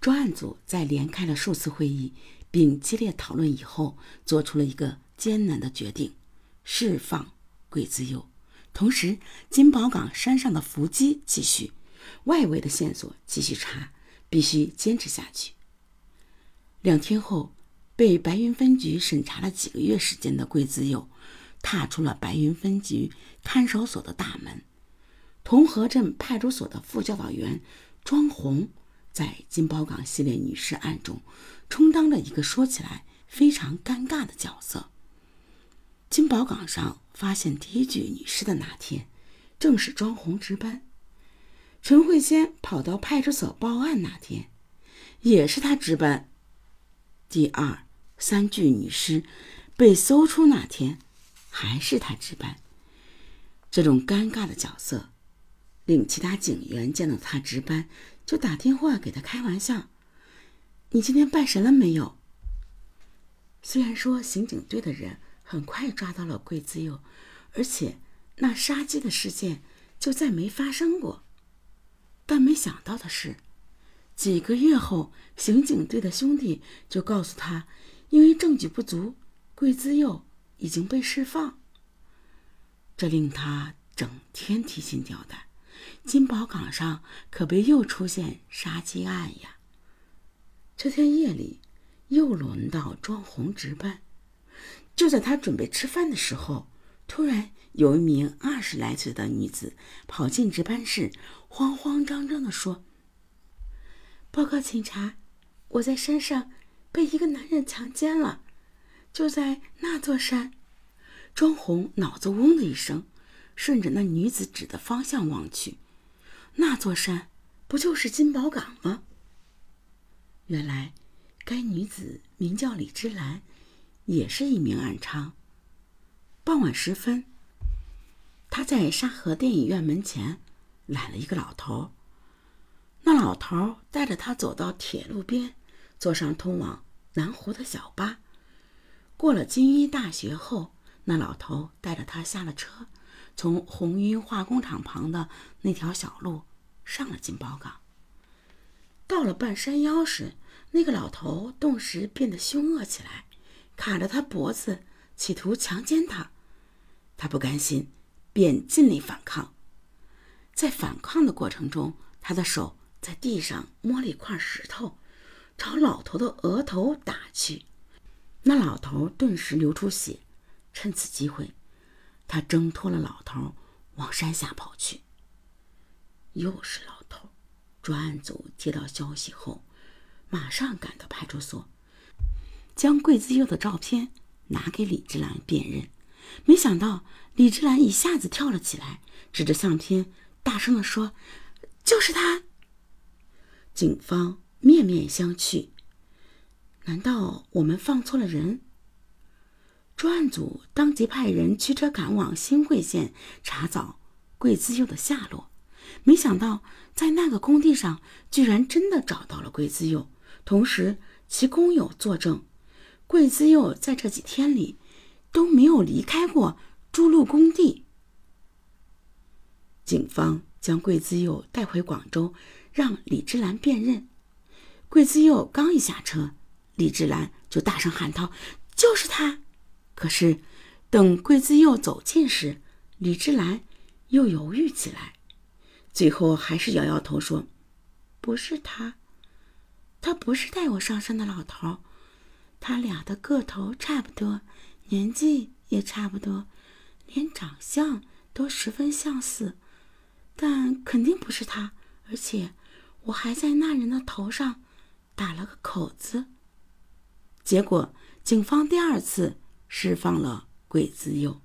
专案组在连开了数次会议，并激烈讨论以后，做出了一个艰难的决定：释放桂子佑。同时，金宝岗山上的伏击继续，外围的线索继续查，必须坚持下去。两天后，被白云分局审查了几个月时间的桂子佑，踏出了白云分局看守所的大门。同和镇派出所的副教导员庄红。在金宝岗系列女尸案中，充当着一个说起来非常尴尬的角色。金宝岗上发现第一具女尸的那天，正是庄红值班；陈慧仙跑到派出所报案那天，也是他值班。第二、三具女尸被搜出那天，还是他值班。这种尴尬的角色，令其他警员见到他值班。就打电话给他开玩笑：“你今天拜神了没有？”虽然说刑警队的人很快抓到了桂自佑，而且那杀鸡的事件就再没发生过，但没想到的是，几个月后，刑警队的兄弟就告诉他，因为证据不足，桂自佑已经被释放。这令他整天提心吊胆。金宝岗上可别又出现杀鸡案呀！这天夜里，又轮到庄红值班。就在他准备吃饭的时候，突然有一名二十来岁的女子跑进值班室，慌慌张张地说：“报告警察，我在山上被一个男人强奸了，就在那座山。”庄红脑子嗡的一声。顺着那女子指的方向望去，那座山不就是金宝岗吗？原来，该女子名叫李芝兰，也是一名暗娼。傍晚时分，她在沙河电影院门前揽了一个老头。那老头带着她走到铁路边，坐上通往南湖的小巴。过了金一大学后，那老头带着她下了车。从红晕化工厂旁的那条小路上了金宝岗。到了半山腰时，那个老头顿时变得凶恶起来，卡着他脖子，企图强奸他。他不甘心，便尽力反抗。在反抗的过程中，他的手在地上摸了一块石头，朝老头的额头打去。那老头顿时流出血。趁此机会。他挣脱了老头，往山下跑去。又是老头，专案组接到消息后，马上赶到派出所，将桂子佑的照片拿给李芝兰辨认。没想到李芝兰一下子跳了起来，指着相片大声地说：“就是他！”警方面面相觑，难道我们放错了人？专案组当即派人驱车赶往新会县查找桂自佑的下落，没想到在那个工地上居然真的找到了桂自佑，同时其工友作证，桂自佑在这几天里都没有离开过朱路工地。警方将桂自佑带回广州，让李芝兰辨认。桂自佑刚一下车，李芝兰就大声喊道：“就是他！”可是，等桂子又走近时，李芝兰又犹豫起来，最后还是摇摇头说：“不是他，他不是带我上山的老头。他俩的个头差不多，年纪也差不多，连长相都十分相似，但肯定不是他。而且，我还在那人的头上打了个口子。结果，警方第二次。释放了鬼子又。